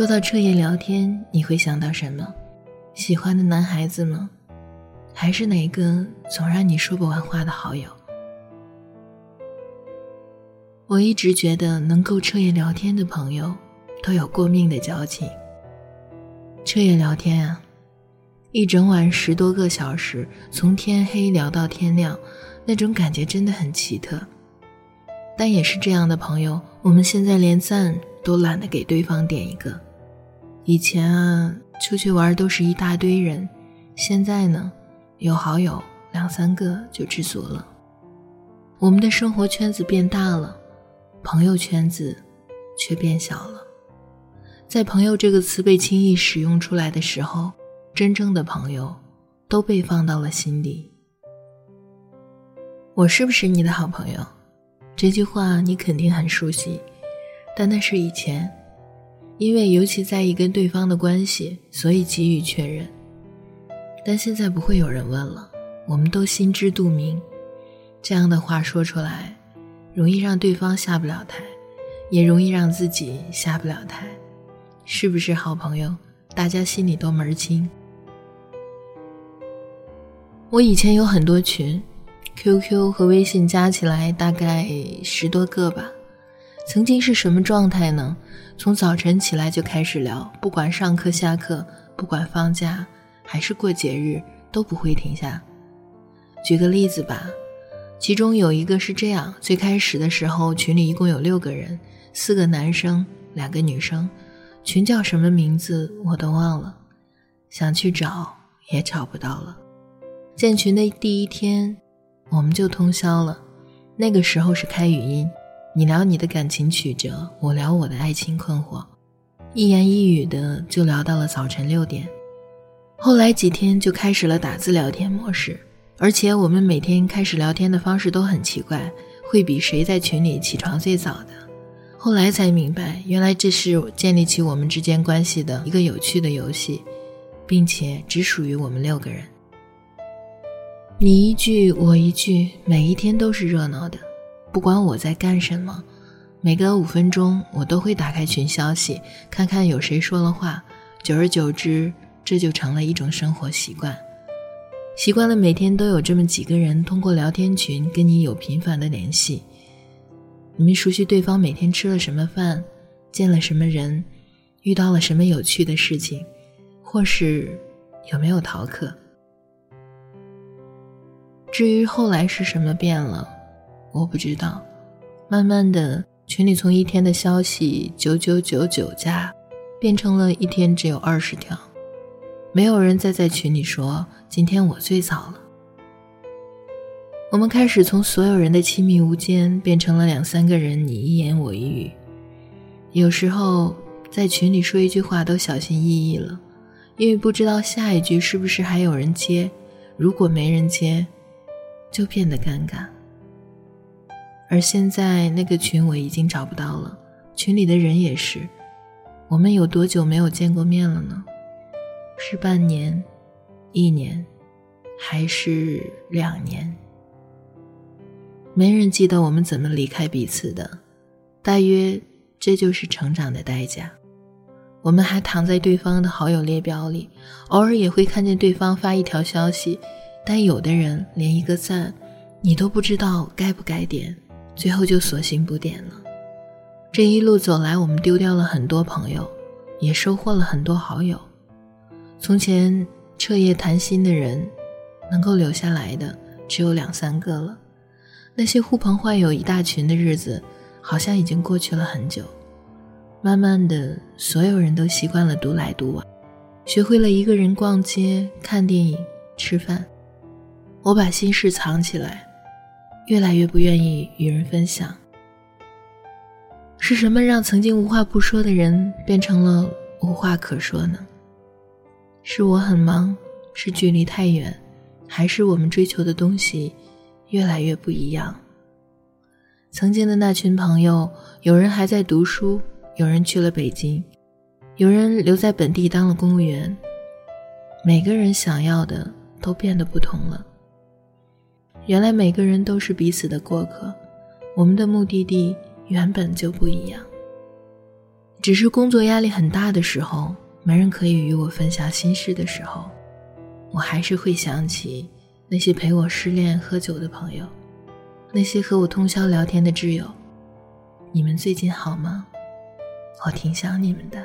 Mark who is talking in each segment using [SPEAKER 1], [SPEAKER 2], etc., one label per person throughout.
[SPEAKER 1] 说到彻夜聊天，你会想到什么？喜欢的男孩子吗？还是哪个总让你说不完话的好友？我一直觉得能够彻夜聊天的朋友，都有过命的交情。彻夜聊天啊，一整晚十多个小时，从天黑聊到天亮，那种感觉真的很奇特。但也是这样的朋友，我们现在连赞都懒得给对方点一个。以前啊，出去玩都是一大堆人，现在呢，有好友两三个就知足了。我们的生活圈子变大了，朋友圈子却变小了。在“朋友”这个词被轻易使用出来的时候，真正的朋友都被放到了心里。我是不是你的好朋友？这句话你肯定很熟悉，但那是以前，因为尤其在意跟对方的关系，所以给予确认。但现在不会有人问了，我们都心知肚明。这样的话说出来，容易让对方下不了台，也容易让自己下不了台。是不是好朋友？大家心里都门儿清。我以前有很多群。QQ 和微信加起来大概十多个吧。曾经是什么状态呢？从早晨起来就开始聊，不管上课下课，不管放假还是过节日，都不会停下。举个例子吧，其中有一个是这样：最开始的时候，群里一共有六个人，四个男生，两个女生，群叫什么名字我都忘了，想去找也找不到了。建群的第一天。我们就通宵了，那个时候是开语音，你聊你的感情曲折，我聊我的爱情困惑，一言一语的就聊到了早晨六点。后来几天就开始了打字聊天模式，而且我们每天开始聊天的方式都很奇怪，会比谁在群里起床最早的。后来才明白，原来这是建立起我们之间关系的一个有趣的游戏，并且只属于我们六个人。你一句我一句，每一天都是热闹的。不管我在干什么，每隔五分钟我都会打开群消息，看看有谁说了话。久而久之，这就成了一种生活习惯。习惯了每天都有这么几个人通过聊天群跟你有频繁的联系。你们熟悉对方每天吃了什么饭，见了什么人，遇到了什么有趣的事情，或是有没有逃课。至于后来是什么变了，我不知道。慢慢的，群里从一天的消息九九九九加，变成了一天只有二十条。没有人再在群里说今天我最早了。我们开始从所有人的亲密无间，变成了两三个人你一言我一语。有时候在群里说一句话都小心翼翼了，因为不知道下一句是不是还有人接。如果没人接，就变得尴尬，而现在那个群我已经找不到了，群里的人也是。我们有多久没有见过面了呢？是半年、一年，还是两年？没人记得我们怎么离开彼此的，大约这就是成长的代价。我们还躺在对方的好友列表里，偶尔也会看见对方发一条消息。但有的人连一个赞，你都不知道该不该点，最后就索性不点了。这一路走来，我们丢掉了很多朋友，也收获了很多好友。从前彻夜谈心的人，能够留下来的只有两三个了。那些呼朋唤友一大群的日子，好像已经过去了很久。慢慢的，所有人都习惯了独来独往，学会了一个人逛街、看电影、吃饭。我把心事藏起来，越来越不愿意与人分享。是什么让曾经无话不说的人变成了无话可说呢？是我很忙，是距离太远，还是我们追求的东西越来越不一样？曾经的那群朋友，有人还在读书，有人去了北京，有人留在本地当了公务员。每个人想要的都变得不同了。原来每个人都是彼此的过客，我们的目的地原本就不一样。只是工作压力很大的时候，没人可以与我分享心事的时候，我还是会想起那些陪我失恋喝酒的朋友，那些和我通宵聊天的挚友。你们最近好吗？我挺想你们的。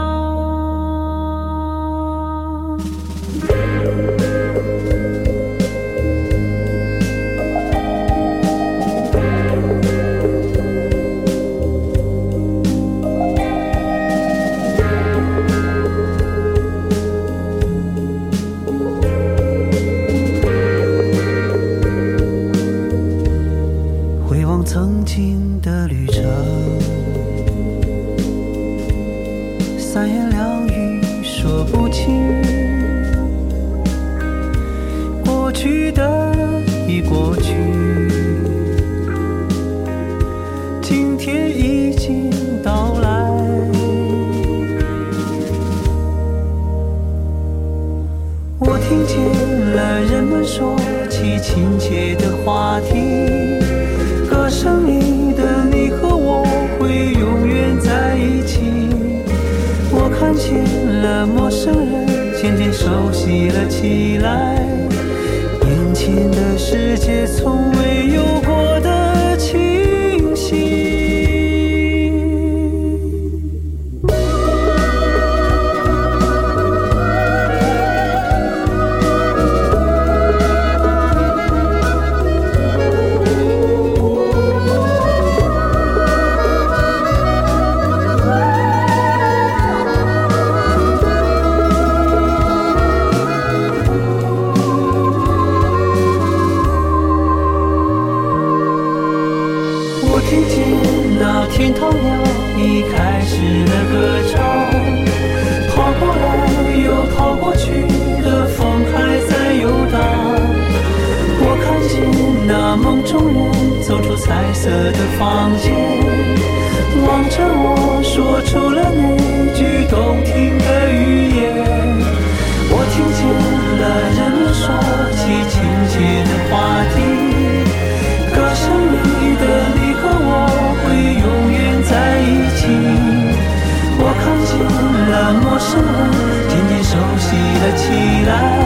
[SPEAKER 2] 旅程三言两语说不清，过去的已过去。今天已经到来，我听见了人们说起亲切的话题。熟悉了起来，眼前的世界从未有过听见那天堂鸟已开始了歌唱，跑过来又跑过去的风还在游荡。我看见那梦中人走出彩色的房间，望着我说出了你。起来。